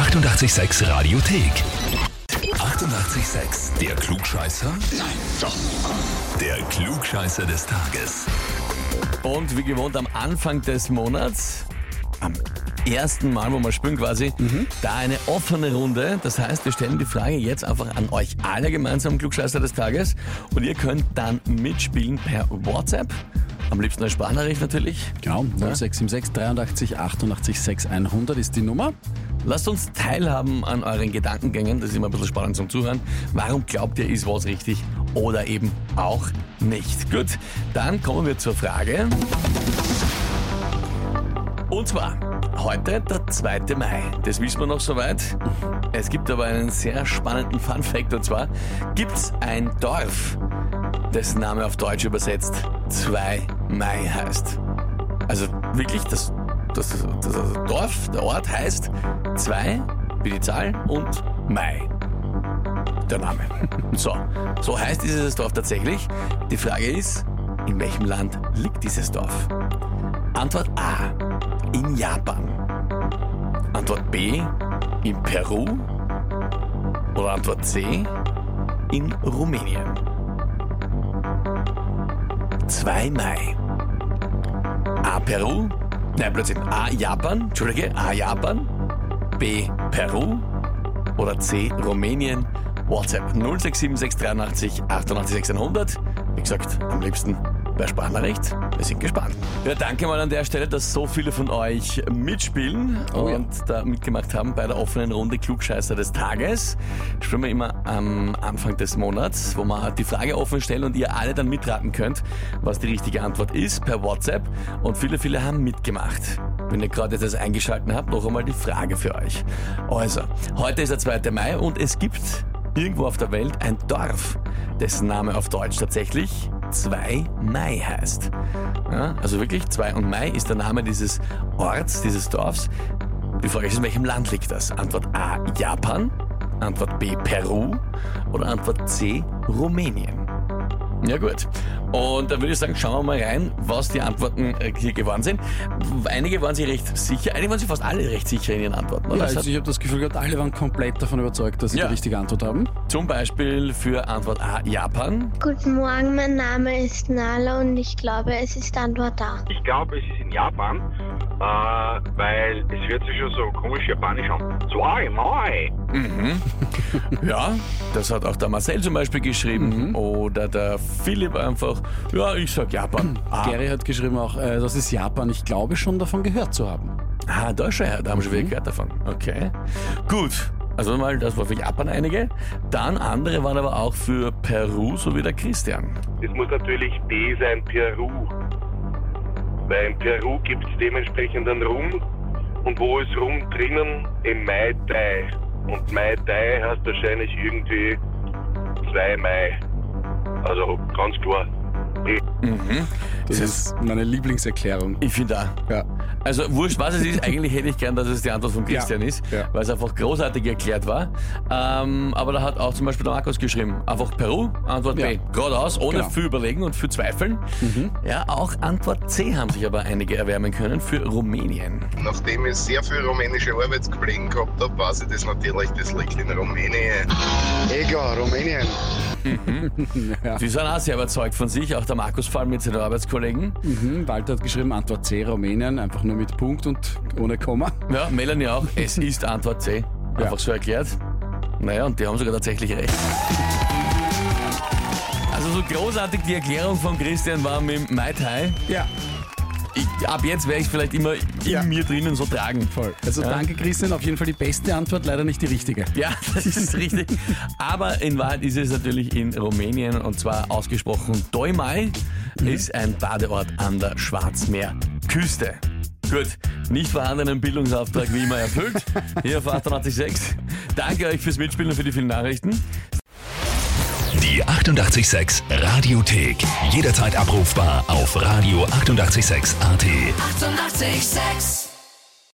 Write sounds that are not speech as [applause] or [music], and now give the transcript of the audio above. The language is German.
886 Radiothek. 88,6. Der Klugscheißer? Nein, doch. Der Klugscheißer des Tages. Und wie gewohnt am Anfang des Monats, am ersten Mal, wo wir spielen quasi, da eine offene Runde. Das heißt, wir stellen die Frage jetzt einfach an euch alle gemeinsam, Klugscheißer des Tages. Und ihr könnt dann mitspielen per WhatsApp. Am liebsten eine Sprachnachricht natürlich. Genau, 0676 83 88 6 100 ist die Nummer. Lasst uns teilhaben an euren Gedankengängen. Das ist immer ein bisschen spannend zum Zuhören. Warum glaubt ihr, ist was richtig oder eben auch nicht? Gut, dann kommen wir zur Frage. Und zwar heute der 2. Mai. Das wissen wir noch soweit. Es gibt aber einen sehr spannenden Fun Fact und zwar gibt es ein Dorf, dessen Name auf Deutsch übersetzt 2 Mai heißt. Also wirklich, das, das, das, Dorf, der Ort heißt 2 wie die Zahl und Mai. Der Name. So, so heißt dieses Dorf tatsächlich. Die Frage ist, in welchem Land liegt dieses Dorf? Antwort A. In Japan. Antwort B. In Peru. Oder Antwort C. In Rumänien. 2 Mai. Peru. Nein, plötzlich A. Japan. Entschuldige. A. Japan. B. Peru. Oder C. Rumänien. WhatsApp 067683 88 600. Wie gesagt, am liebsten per Sprachnachricht. Wir sind gespannt. Ja, danke mal an der Stelle, dass so viele von euch mitspielen Oh ja. und da mitgemacht haben bei der offenen Runde Klugscheißer des Tages. Spielen wir immer am Anfang des Monats, wo wir die Frage offen stellen und ihr alle dann mitraten könnt, was die richtige Antwort ist per WhatsApp. Und viele, viele haben mitgemacht. Wenn ihr gerade das eingeschalten habt, noch einmal die Frage für euch. Also, heute ist der 2. Mai und es gibt irgendwo auf der Welt ein Dorf, dessen Name auf Deutsch tatsächlich 2 Mai heißt. Ja, also wirklich, 2 und Mai ist der Name dieses Orts, dieses Dorfs. Die Frage ist, in welchem Land liegt das? Antwort A, Japan. Antwort B, Peru. Oder Antwort C, Rumänien. Ja gut. Und dann würde ich sagen, schauen wir mal rein, was die Antworten äh, hier geworden sind. Einige waren sich recht sicher, einige waren sich fast alle recht sicher in ihren Antworten. oder? Ja, also ich habe das Gefühl gehabt, alle waren komplett davon überzeugt, dass sie Ja. die richtige Antwort haben. zum Beispiel für Antwort A, Japan. Guten Morgen, mein Name ist Nala und ich glaube, es ist Antwort A. Ich glaube, es ist in Japan, äh, weil es hört sich schon so komisch japanisch an. Zwei Mai. [laughs] Ja, das hat auch der Marcel zum Beispiel geschrieben. Oder der Philipp einfach, ja, ich sag Japan. [clears throat] Ah, Gary hat geschrieben auch, äh, das ist Japan. Ich glaube schon davon gehört zu haben. ah da schon, da haben wir schon wieder gehört davon. Okay. Gut. Also mal, das war für Japan einige. Dann andere waren aber auch für Peru, so wie der Christian. Es muss natürlich B sein, Peru. Weil in Peru gibt es dementsprechend einen Rum. Und wo ist Rum drinnen? Im Mai Tai. Und Mai Tai heißt wahrscheinlich irgendwie 2 Mai. Also ganz klar. B. Das ist meine Lieblingserklärung. Ich finde auch. Ja. Also wurscht, was es ist, eigentlich hätte ich gern, dass es die Antwort von Christian Ja, ist, ja. weil es einfach großartig erklärt war. Ähm, aber da hat auch zum Beispiel der Markus geschrieben, einfach Peru, Antwort B. Ja. Geradeaus, ohne Genau. Mhm. viel überlegen und viel zweifeln. Ja, auch Antwort C haben sich aber einige erwärmen können für Rumänien. Nachdem ich sehr viele rumänische Arbeitskollegen gehabt habe, weiß ich das natürlich, das liegt in Rumänien. Egal, Rumänien. [laughs] Die sind auch sehr überzeugt von sich, auch der Markus vor allem mit seinen Arbeitskollegen. Mhm, Walter hat geschrieben, Antwort C, Rumänien, einfach nur mit Punkt und ohne Komma. Ja, Melanie auch, es ist Antwort C. Einfach Ja. so erklärt. Naja, und die haben sogar tatsächlich recht. Also so großartig die Erklärung von Christian war mit dem Mai Tai. Ja, Ich, ab jetzt werde ich vielleicht immer in Ja. mir drinnen so tragen. voll. Also Ja. danke Christian, auf jeden Fall die beste Antwort, leider nicht die richtige. Ja, das ist [laughs] richtig. Aber in Wahrheit ist es natürlich in Rumänien und zwar ausgesprochen Doimai ist ein Badeort an der Schwarzmeerküste. Gut, nicht vorhandenen Bildungsauftrag wie immer erfüllt. Hier auf 886. Danke euch fürs Mitspielen und für die vielen Nachrichten. Die 88,6 Radiothek. Jederzeit abrufbar auf radio886.at. 88,6. Eighty-eight, sex.